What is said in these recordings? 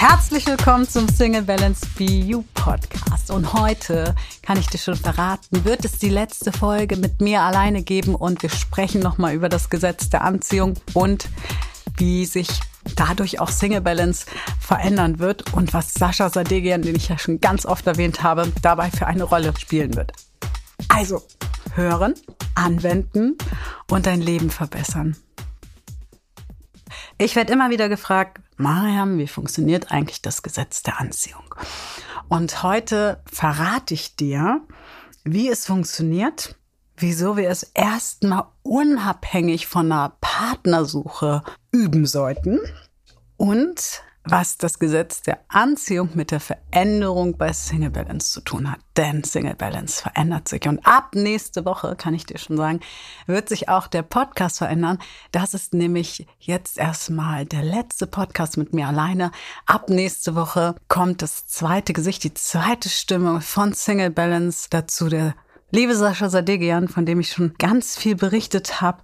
Herzlich willkommen zum Single Balance You Podcast. Und heute kann ich dir schon verraten, wird es die letzte Folge mit mir alleine geben und wir sprechen nochmal über das Gesetz der Anziehung und wie sich dadurch auch Single Balance verändern wird und was Sascha Sadegian, den ich ja schon ganz oft erwähnt habe, dabei für eine Rolle spielen wird. Also, hören, anwenden und dein Leben verbessern. Ich werde immer wieder gefragt, Mariam, wie funktioniert eigentlich das Gesetz der Anziehung? Und heute verrate ich dir, wie es funktioniert, wieso wir es erstmal unabhängig von einer Partnersuche üben sollten und was das Gesetz der Anziehung mit der Veränderung bei Single Balance zu tun hat. Denn Single Balance verändert sich. Und ab nächste Woche, kann ich dir schon sagen, wird sich auch der Podcast verändern. Das ist nämlich jetzt erstmal der letzte Podcast mit mir alleine. Ab nächste Woche kommt das zweite Gesicht, die zweite Stimme von Single Balance dazu. Der liebe Sascha Sadegian, von dem ich schon ganz viel berichtet habe.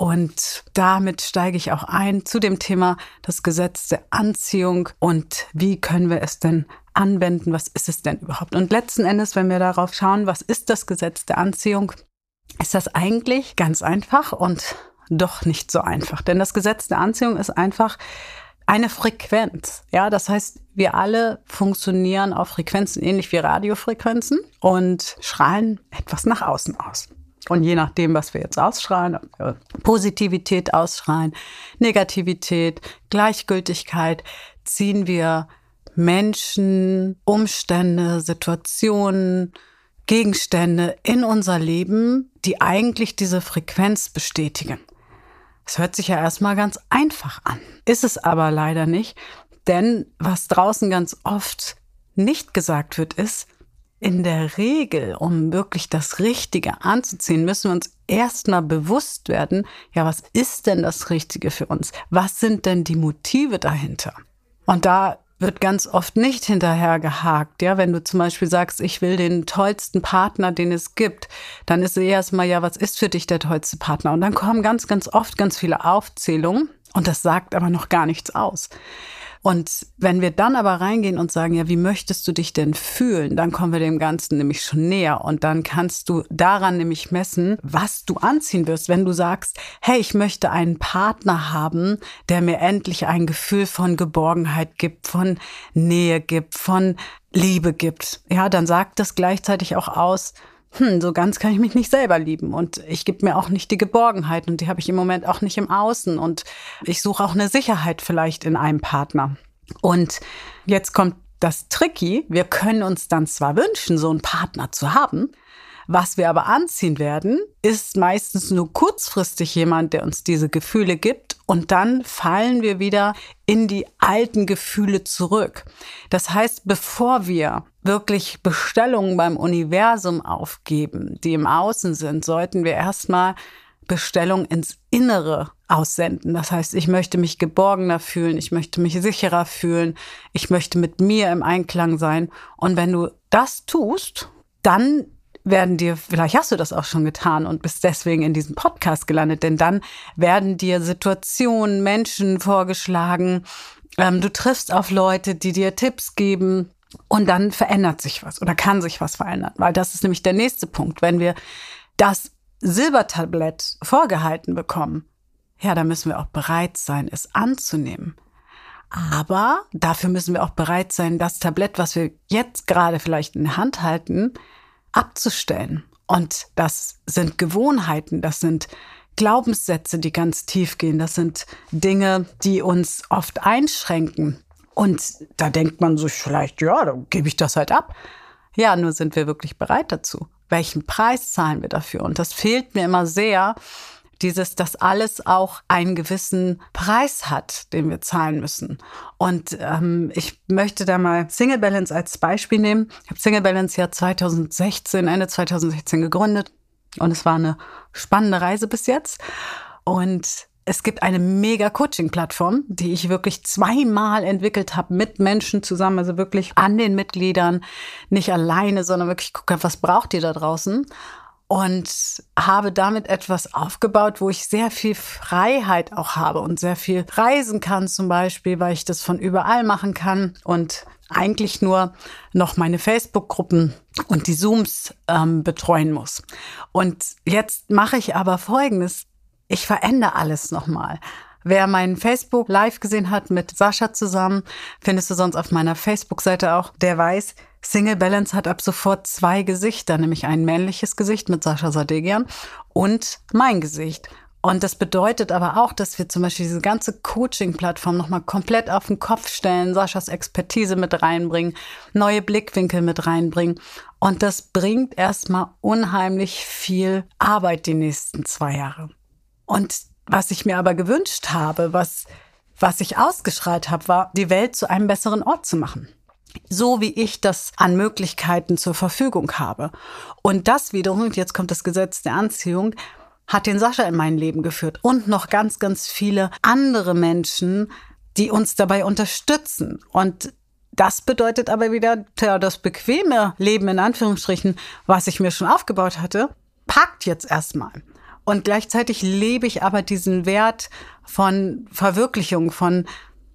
Und damit steige ich auch ein zu dem Thema das Gesetz der Anziehung und wie können wir es denn anwenden? Was ist es denn überhaupt? Und letzten Endes, wenn wir darauf schauen, was ist das Gesetz der Anziehung, ist das eigentlich ganz einfach und doch nicht so einfach. Denn das Gesetz der Anziehung ist einfach eine Frequenz. Ja, das heißt, wir alle funktionieren auf Frequenzen ähnlich wie Radiofrequenzen und strahlen etwas nach außen aus. Und je nachdem, was wir jetzt ausstrahlen, Positivität ausstrahlen, Negativität, Gleichgültigkeit, ziehen wir Menschen, Umstände, Situationen, Gegenstände in unser Leben, die eigentlich diese Frequenz bestätigen. Es hört sich ja erstmal ganz einfach an, ist es aber leider nicht, denn was draußen ganz oft nicht gesagt wird, ist, in der Regel, um wirklich das Richtige anzuziehen, müssen wir uns erstmal bewusst werden, ja, was ist denn das Richtige für uns? Was sind denn die Motive dahinter? Und da wird ganz oft nicht hinterher gehakt. Ja, wenn du zum Beispiel sagst, ich will den tollsten Partner, den es gibt, dann ist erstmal, ja, was ist für dich der tollste Partner? Und dann kommen ganz, ganz oft ganz viele Aufzählungen und das sagt aber noch gar nichts aus. Und wenn wir dann aber reingehen und sagen, ja, wie möchtest du dich denn fühlen, dann kommen wir dem Ganzen nämlich schon näher. Und dann kannst du daran nämlich messen, was du anziehen wirst. Wenn du sagst, hey, ich möchte einen Partner haben, der mir endlich ein Gefühl von Geborgenheit gibt, von Nähe gibt, von Liebe gibt. Ja, dann sagt das gleichzeitig auch aus, hm, so ganz kann ich mich nicht selber lieben. Und ich gebe mir auch nicht die Geborgenheit und die habe ich im Moment auch nicht im Außen. Und ich suche auch eine Sicherheit vielleicht in einem Partner. Und jetzt kommt das Tricky, wir können uns dann zwar wünschen, so einen Partner zu haben, was wir aber anziehen werden, ist meistens nur kurzfristig jemand, der uns diese Gefühle gibt. Und dann fallen wir wieder in die alten Gefühle zurück. Das heißt, bevor wir wirklich Bestellungen beim Universum aufgeben, die im Außen sind, sollten wir erstmal Bestellungen ins Innere aussenden. Das heißt, ich möchte mich geborgener fühlen, ich möchte mich sicherer fühlen, ich möchte mit mir im Einklang sein. Und wenn du das tust, dann werden dir, vielleicht hast du das auch schon getan und bist deswegen in diesem Podcast gelandet, denn dann werden dir Situationen, Menschen vorgeschlagen, ähm, du triffst auf Leute, die dir Tipps geben und dann verändert sich was oder kann sich was verändern, weil das ist nämlich der nächste Punkt. Wenn wir das Silbertablett vorgehalten bekommen, ja, dann müssen wir auch bereit sein, es anzunehmen. Aber dafür müssen wir auch bereit sein, das Tablett, was wir jetzt gerade vielleicht in der Hand halten, abzustellen. Und das sind Gewohnheiten, das sind Glaubenssätze, die ganz tief gehen, das sind Dinge, die uns oft einschränken. Und da denkt man sich vielleicht, ja, dann gebe ich das halt ab. Ja, nur sind wir wirklich bereit dazu. Welchen Preis zahlen wir dafür? Und das fehlt mir immer sehr, dieses, dass alles auch einen gewissen Preis hat, den wir zahlen müssen. Und ähm, ich möchte da mal Single Balance als Beispiel nehmen. Ich habe Single Balance ja 2016, Ende 2016 gegründet und es war eine spannende Reise bis jetzt. Und es gibt eine mega Coaching-Plattform, die ich wirklich zweimal entwickelt habe mit Menschen zusammen, also wirklich an den Mitgliedern, nicht alleine, sondern wirklich gucke, was braucht ihr da draußen? und habe damit etwas aufgebaut, wo ich sehr viel Freiheit auch habe und sehr viel reisen kann zum Beispiel, weil ich das von überall machen kann und eigentlich nur noch meine Facebook-Gruppen und die Zooms ähm, betreuen muss. Und jetzt mache ich aber Folgendes. Ich verändere alles nochmal. Wer meinen Facebook live gesehen hat mit Sascha zusammen, findest du sonst auf meiner Facebook-Seite auch, der weiß, Single Balance hat ab sofort zwei Gesichter, nämlich ein männliches Gesicht mit Sascha Sadegian und mein Gesicht. Und das bedeutet aber auch, dass wir zum Beispiel diese ganze Coaching-Plattform nochmal komplett auf den Kopf stellen, Saschas Expertise mit reinbringen, neue Blickwinkel mit reinbringen. Und das bringt erstmal unheimlich viel Arbeit die nächsten zwei Jahre. Und was ich mir aber gewünscht habe, was, was ich ausgeschreit habe, war, die Welt zu einem besseren Ort zu machen so wie ich das an Möglichkeiten zur Verfügung habe. Und das wiederum, und jetzt kommt das Gesetz der Anziehung, hat den Sascha in mein Leben geführt und noch ganz, ganz viele andere Menschen, die uns dabei unterstützen. Und das bedeutet aber wieder, tja, das bequeme Leben in Anführungsstrichen, was ich mir schon aufgebaut hatte, packt jetzt erstmal. Und gleichzeitig lebe ich aber diesen Wert von Verwirklichung, von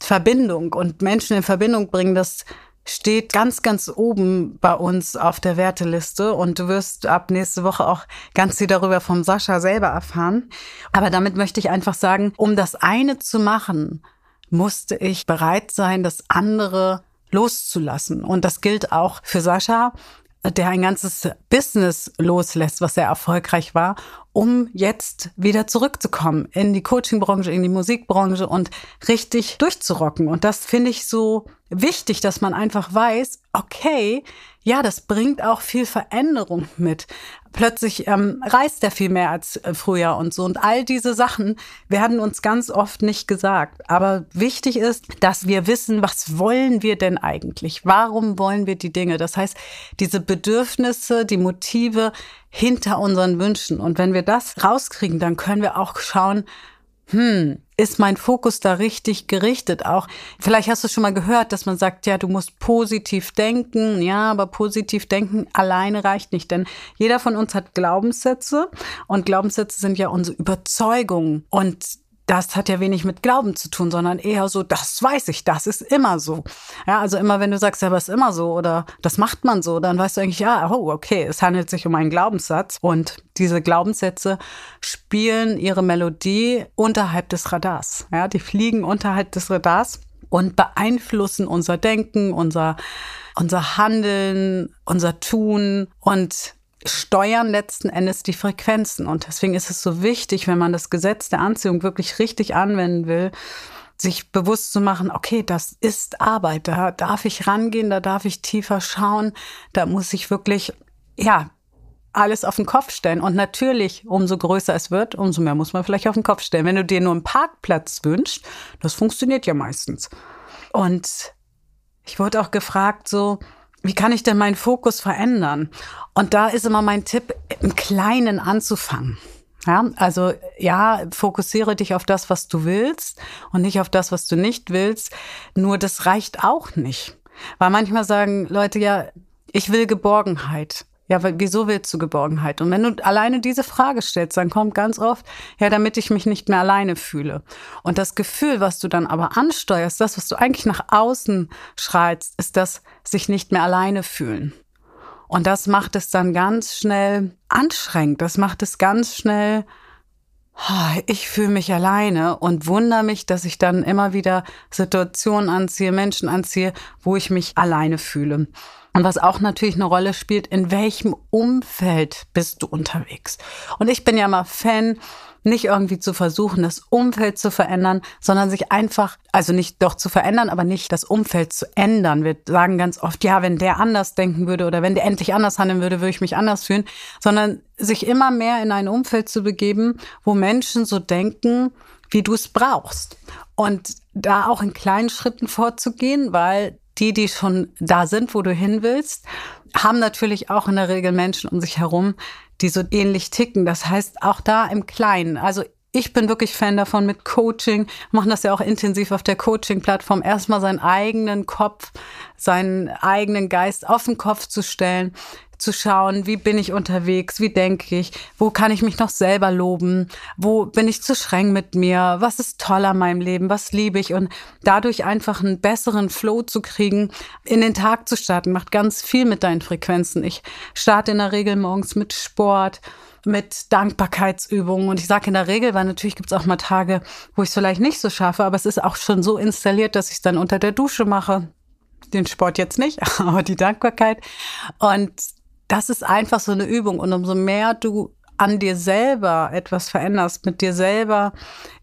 Verbindung und Menschen in Verbindung bringen, das steht ganz, ganz oben bei uns auf der Werteliste und du wirst ab nächste Woche auch ganz viel darüber vom Sascha selber erfahren. Aber damit möchte ich einfach sagen, um das eine zu machen, musste ich bereit sein, das andere loszulassen. Und das gilt auch für Sascha, der ein ganzes Business loslässt, was sehr erfolgreich war, um jetzt wieder zurückzukommen in die Coachingbranche, in die Musikbranche und richtig durchzurocken. Und das finde ich so wichtig, dass man einfach weiß, okay, ja, das bringt auch viel Veränderung mit. Plötzlich ähm, reist er viel mehr als äh, früher und so. Und all diese Sachen werden uns ganz oft nicht gesagt. Aber wichtig ist, dass wir wissen, was wollen wir denn eigentlich? Warum wollen wir die Dinge? Das heißt, diese Bedürfnisse, die Motive hinter unseren Wünschen. Und wenn wir das rauskriegen, dann können wir auch schauen, hm, ist mein Fokus da richtig gerichtet? Auch vielleicht hast du schon mal gehört, dass man sagt, ja, du musst positiv denken. Ja, aber positiv denken alleine reicht nicht, denn jeder von uns hat Glaubenssätze und Glaubenssätze sind ja unsere Überzeugungen und das hat ja wenig mit Glauben zu tun, sondern eher so, das weiß ich, das ist immer so. Ja, also immer wenn du sagst, ja, aber ist immer so oder das macht man so, dann weißt du eigentlich, ja, oh, okay, es handelt sich um einen Glaubenssatz und diese Glaubenssätze spielen ihre Melodie unterhalb des Radars. Ja, die fliegen unterhalb des Radars und beeinflussen unser Denken, unser unser Handeln, unser Tun und steuern letzten Endes die Frequenzen. Und deswegen ist es so wichtig, wenn man das Gesetz der Anziehung wirklich richtig anwenden will, sich bewusst zu machen, okay, das ist Arbeit, da darf ich rangehen, da darf ich tiefer schauen, da muss ich wirklich, ja, alles auf den Kopf stellen. Und natürlich, umso größer es wird, umso mehr muss man vielleicht auf den Kopf stellen. Wenn du dir nur einen Parkplatz wünschst, das funktioniert ja meistens. Und ich wurde auch gefragt, so, wie kann ich denn meinen Fokus verändern? Und da ist immer mein Tipp, im Kleinen anzufangen. Ja, also ja, fokussiere dich auf das, was du willst und nicht auf das, was du nicht willst. Nur das reicht auch nicht. Weil manchmal sagen Leute ja, ich will Geborgenheit. Ja, wieso willst du Geborgenheit? Und wenn du alleine diese Frage stellst, dann kommt ganz oft, ja, damit ich mich nicht mehr alleine fühle. Und das Gefühl, was du dann aber ansteuerst, das, was du eigentlich nach außen schreist, ist das sich nicht mehr alleine fühlen. Und das macht es dann ganz schnell anstrengend. Das macht es ganz schnell, ich fühle mich alleine und wundere mich, dass ich dann immer wieder Situationen anziehe, Menschen anziehe, wo ich mich alleine fühle. Und was auch natürlich eine Rolle spielt, in welchem Umfeld bist du unterwegs? Und ich bin ja mal Fan, nicht irgendwie zu versuchen, das Umfeld zu verändern, sondern sich einfach, also nicht doch zu verändern, aber nicht das Umfeld zu ändern. Wir sagen ganz oft, ja, wenn der anders denken würde oder wenn der endlich anders handeln würde, würde ich mich anders fühlen, sondern sich immer mehr in ein Umfeld zu begeben, wo Menschen so denken, wie du es brauchst. Und da auch in kleinen Schritten vorzugehen, weil die, die schon da sind, wo du hin willst, haben natürlich auch in der Regel Menschen um sich herum, die so ähnlich ticken. Das heißt, auch da im Kleinen. Also ich bin wirklich Fan davon mit Coaching, machen das ja auch intensiv auf der Coaching-Plattform, erstmal seinen eigenen Kopf, seinen eigenen Geist auf den Kopf zu stellen, zu schauen, wie bin ich unterwegs, wie denke ich, wo kann ich mich noch selber loben, wo bin ich zu streng mit mir, was ist toll an meinem Leben, was liebe ich und dadurch einfach einen besseren Flow zu kriegen, in den Tag zu starten, macht ganz viel mit deinen Frequenzen. Ich starte in der Regel morgens mit Sport, mit Dankbarkeitsübungen. Und ich sage in der Regel, weil natürlich gibt es auch mal Tage, wo ich es vielleicht nicht so schaffe, aber es ist auch schon so installiert, dass ich es dann unter der Dusche mache. Den Sport jetzt nicht, aber die Dankbarkeit. Und das ist einfach so eine Übung. Und umso mehr du an dir selber etwas veränderst, mit dir selber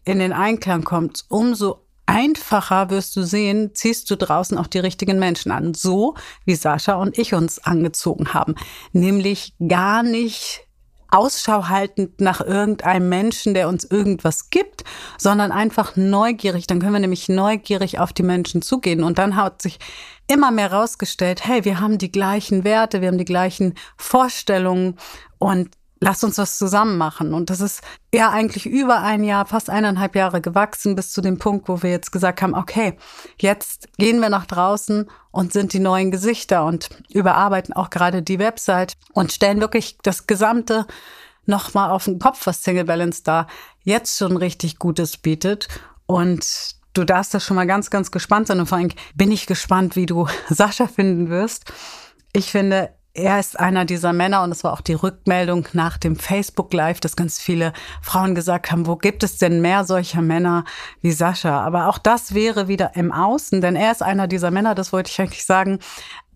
in den Einklang kommst, umso einfacher wirst du sehen, ziehst du draußen auch die richtigen Menschen an. So wie Sascha und ich uns angezogen haben. Nämlich gar nicht Ausschau haltend nach irgendeinem Menschen, der uns irgendwas gibt, sondern einfach neugierig. Dann können wir nämlich neugierig auf die Menschen zugehen. Und dann hat sich immer mehr rausgestellt, hey, wir haben die gleichen Werte, wir haben die gleichen Vorstellungen und lass uns was zusammen machen. Und das ist ja eigentlich über ein Jahr, fast eineinhalb Jahre gewachsen bis zu dem Punkt, wo wir jetzt gesagt haben, okay, jetzt gehen wir nach draußen und sind die neuen Gesichter und überarbeiten auch gerade die Website und stellen wirklich das gesamte nochmal auf den Kopf, was Single Balance da jetzt schon richtig Gutes bietet. Und du darfst da schon mal ganz, ganz gespannt sein. Und vor allem bin ich gespannt, wie du Sascha finden wirst. Ich finde, er ist einer dieser Männer und es war auch die Rückmeldung nach dem Facebook Live, dass ganz viele Frauen gesagt haben, wo gibt es denn mehr solcher Männer wie Sascha? Aber auch das wäre wieder im Außen, denn er ist einer dieser Männer, das wollte ich eigentlich sagen,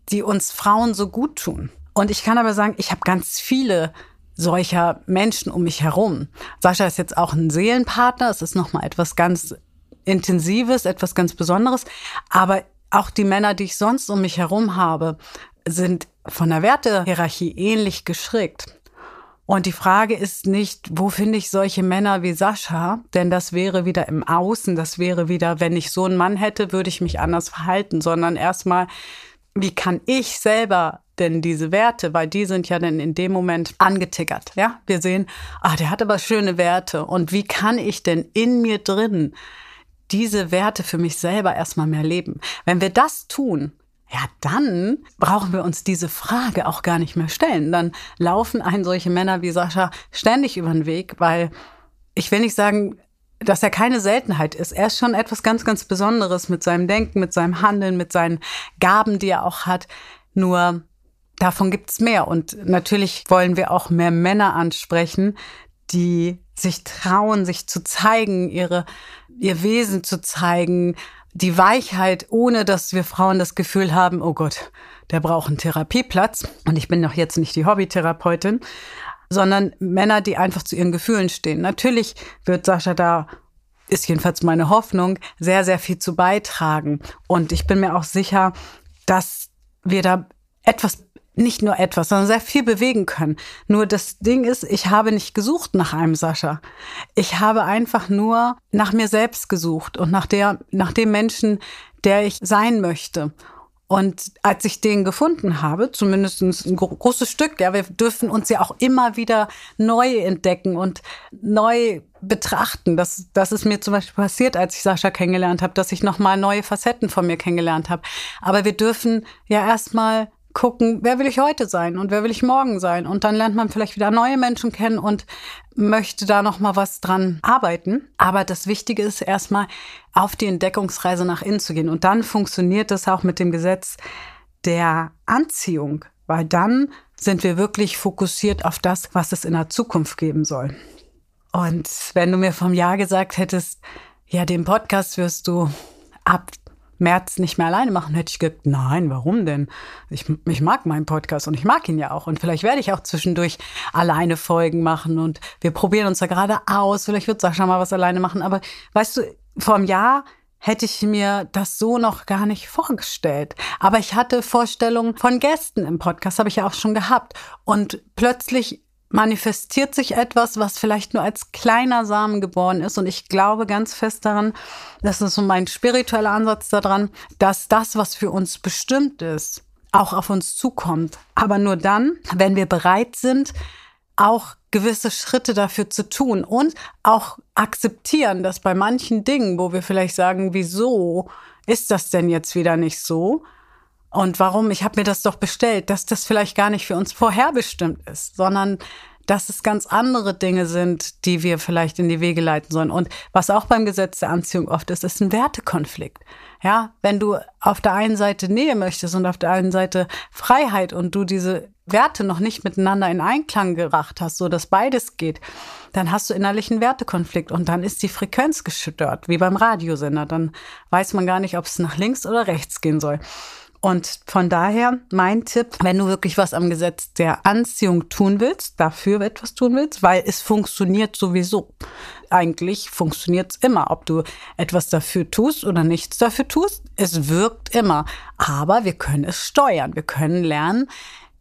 die uns Frauen so gut tun. Und ich kann aber sagen, ich habe ganz viele solcher Menschen um mich herum. Sascha ist jetzt auch ein Seelenpartner, es ist nochmal etwas ganz Intensives, etwas ganz Besonderes, aber auch die Männer, die ich sonst um mich herum habe, sind von der Wertehierarchie ähnlich geschickt. Und die Frage ist nicht, wo finde ich solche Männer wie Sascha? Denn das wäre wieder im Außen, das wäre wieder, wenn ich so einen Mann hätte, würde ich mich anders verhalten, sondern erstmal, wie kann ich selber denn diese Werte, weil die sind ja dann in dem Moment angetickert, ja? Wir sehen, ah, der hat aber schöne Werte und wie kann ich denn in mir drin diese Werte für mich selber erstmal mehr leben? Wenn wir das tun, ja, dann brauchen wir uns diese Frage auch gar nicht mehr stellen. Dann laufen ein solche Männer wie Sascha ständig über den Weg, weil ich will nicht sagen, dass er keine Seltenheit ist. Er ist schon etwas ganz, ganz Besonderes mit seinem Denken, mit seinem Handeln, mit seinen Gaben, die er auch hat. Nur davon gibt's mehr. Und natürlich wollen wir auch mehr Männer ansprechen, die sich trauen, sich zu zeigen, ihre, ihr Wesen zu zeigen, die Weichheit, ohne dass wir Frauen das Gefühl haben, oh Gott, der braucht einen Therapieplatz. Und ich bin doch jetzt nicht die Hobbytherapeutin, sondern Männer, die einfach zu ihren Gefühlen stehen. Natürlich wird Sascha da ist jedenfalls meine Hoffnung, sehr, sehr viel zu beitragen. Und ich bin mir auch sicher, dass wir da etwas nicht nur etwas, sondern sehr viel bewegen können. Nur das Ding ist, ich habe nicht gesucht nach einem Sascha. Ich habe einfach nur nach mir selbst gesucht und nach der, nach dem Menschen, der ich sein möchte. Und als ich den gefunden habe, zumindest ein großes Stück, ja, wir dürfen uns ja auch immer wieder neu entdecken und neu betrachten. Das, das ist mir zum Beispiel passiert, als ich Sascha kennengelernt habe, dass ich nochmal neue Facetten von mir kennengelernt habe. Aber wir dürfen ja erstmal gucken, wer will ich heute sein und wer will ich morgen sein? Und dann lernt man vielleicht wieder neue Menschen kennen und möchte da noch mal was dran arbeiten, aber das wichtige ist erstmal auf die Entdeckungsreise nach innen zu gehen. Und dann funktioniert das auch mit dem Gesetz der Anziehung, weil dann sind wir wirklich fokussiert auf das, was es in der Zukunft geben soll. Und wenn du mir vom Jahr gesagt hättest, ja, den Podcast wirst du ab März nicht mehr alleine machen, hätte ich gedacht, nein, warum denn? Ich, ich mag meinen Podcast und ich mag ihn ja auch. Und vielleicht werde ich auch zwischendurch alleine Folgen machen und wir probieren uns da gerade aus. Vielleicht wird Sascha mal was alleine machen. Aber weißt du, vor einem Jahr hätte ich mir das so noch gar nicht vorgestellt. Aber ich hatte Vorstellungen von Gästen im Podcast, habe ich ja auch schon gehabt. Und plötzlich manifestiert sich etwas, was vielleicht nur als kleiner Samen geboren ist. Und ich glaube ganz fest daran, das ist so mein spiritueller Ansatz daran, dass das, was für uns bestimmt ist, auch auf uns zukommt. Aber nur dann, wenn wir bereit sind, auch gewisse Schritte dafür zu tun und auch akzeptieren, dass bei manchen Dingen, wo wir vielleicht sagen, wieso ist das denn jetzt wieder nicht so? Und warum? Ich habe mir das doch bestellt, dass das vielleicht gar nicht für uns vorherbestimmt ist, sondern dass es ganz andere Dinge sind, die wir vielleicht in die Wege leiten sollen. Und was auch beim Gesetz der Anziehung oft ist, ist ein Wertekonflikt. Ja, wenn du auf der einen Seite Nähe möchtest und auf der einen Seite Freiheit und du diese Werte noch nicht miteinander in Einklang gebracht hast, so dass beides geht, dann hast du innerlichen Wertekonflikt und dann ist die Frequenz gestört, wie beim Radiosender. Dann weiß man gar nicht, ob es nach links oder rechts gehen soll. Und von daher mein Tipp, wenn du wirklich was am Gesetz der Anziehung tun willst, dafür etwas tun willst, weil es funktioniert sowieso. Eigentlich funktioniert es immer, ob du etwas dafür tust oder nichts dafür tust. Es wirkt immer. Aber wir können es steuern. Wir können lernen,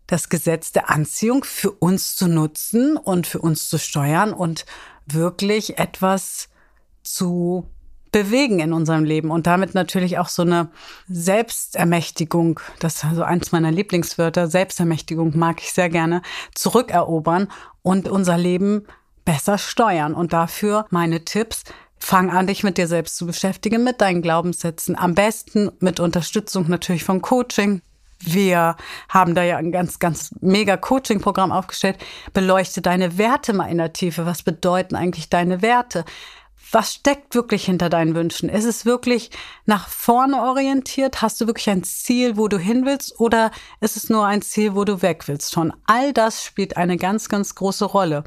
das Gesetz der Anziehung für uns zu nutzen und für uns zu steuern und wirklich etwas zu bewegen in unserem Leben und damit natürlich auch so eine Selbstermächtigung, das ist also eins meiner Lieblingswörter, Selbstermächtigung mag ich sehr gerne, zurückerobern und unser Leben besser steuern. Und dafür meine Tipps, fang an, dich mit dir selbst zu beschäftigen, mit deinen Glaubenssätzen. Am besten mit Unterstützung natürlich vom Coaching. Wir haben da ja ein ganz, ganz mega Coaching-Programm aufgestellt. Beleuchte deine Werte mal in der Tiefe. Was bedeuten eigentlich deine Werte? Was steckt wirklich hinter deinen Wünschen? Ist es wirklich nach vorne orientiert? Hast du wirklich ein Ziel, wo du hin willst? Oder ist es nur ein Ziel, wo du weg willst? Schon all das spielt eine ganz, ganz große Rolle.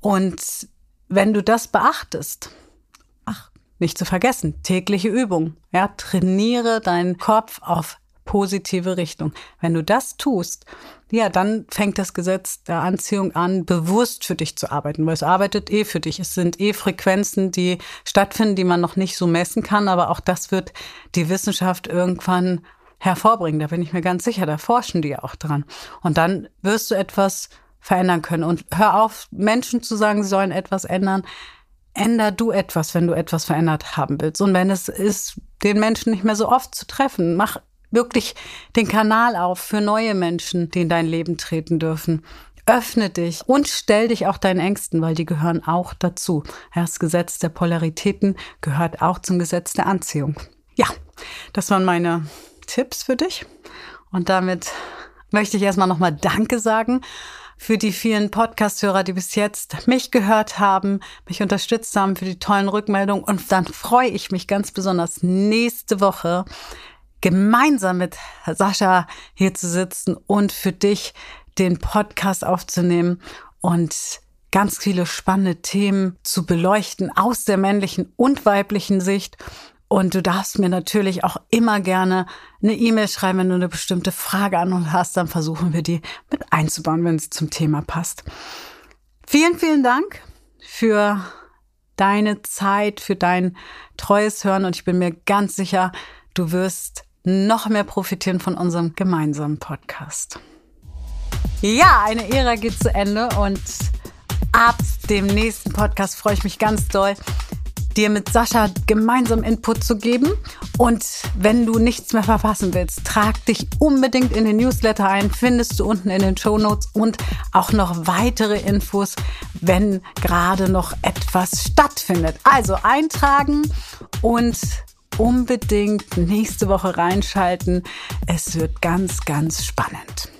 Und wenn du das beachtest, ach, nicht zu vergessen, tägliche Übung. Ja, trainiere deinen Kopf auf positive Richtung. Wenn du das tust, ja, dann fängt das Gesetz der Anziehung an, bewusst für dich zu arbeiten, weil es arbeitet eh für dich. Es sind eh Frequenzen, die stattfinden, die man noch nicht so messen kann, aber auch das wird die Wissenschaft irgendwann hervorbringen. Da bin ich mir ganz sicher, da forschen die ja auch dran. Und dann wirst du etwas verändern können. Und hör auf, Menschen zu sagen, sie sollen etwas ändern. Änder du etwas, wenn du etwas verändert haben willst. Und wenn es ist, den Menschen nicht mehr so oft zu treffen, mach wirklich den Kanal auf für neue Menschen, die in dein Leben treten dürfen. Öffne dich und stell dich auch deinen Ängsten, weil die gehören auch dazu. Das Gesetz der Polaritäten gehört auch zum Gesetz der Anziehung. Ja, das waren meine Tipps für dich. Und damit möchte ich erstmal nochmal Danke sagen für die vielen Podcast-Hörer, die bis jetzt mich gehört haben, mich unterstützt haben, für die tollen Rückmeldungen. Und dann freue ich mich ganz besonders nächste Woche gemeinsam mit Sascha hier zu sitzen und für dich den Podcast aufzunehmen und ganz viele spannende Themen zu beleuchten aus der männlichen und weiblichen Sicht. Und du darfst mir natürlich auch immer gerne eine E-Mail schreiben, wenn du eine bestimmte Frage an uns hast, dann versuchen wir die mit einzubauen, wenn es zum Thema passt. Vielen, vielen Dank für deine Zeit, für dein treues Hören und ich bin mir ganz sicher, du wirst noch mehr profitieren von unserem gemeinsamen Podcast. Ja, eine Ära geht zu Ende und ab dem nächsten Podcast freue ich mich ganz doll, dir mit Sascha gemeinsam Input zu geben. Und wenn du nichts mehr verpassen willst, trag dich unbedingt in den Newsletter ein, findest du unten in den Show Notes und auch noch weitere Infos, wenn gerade noch etwas stattfindet. Also eintragen und unbedingt nächste Woche reinschalten. Es wird ganz, ganz spannend.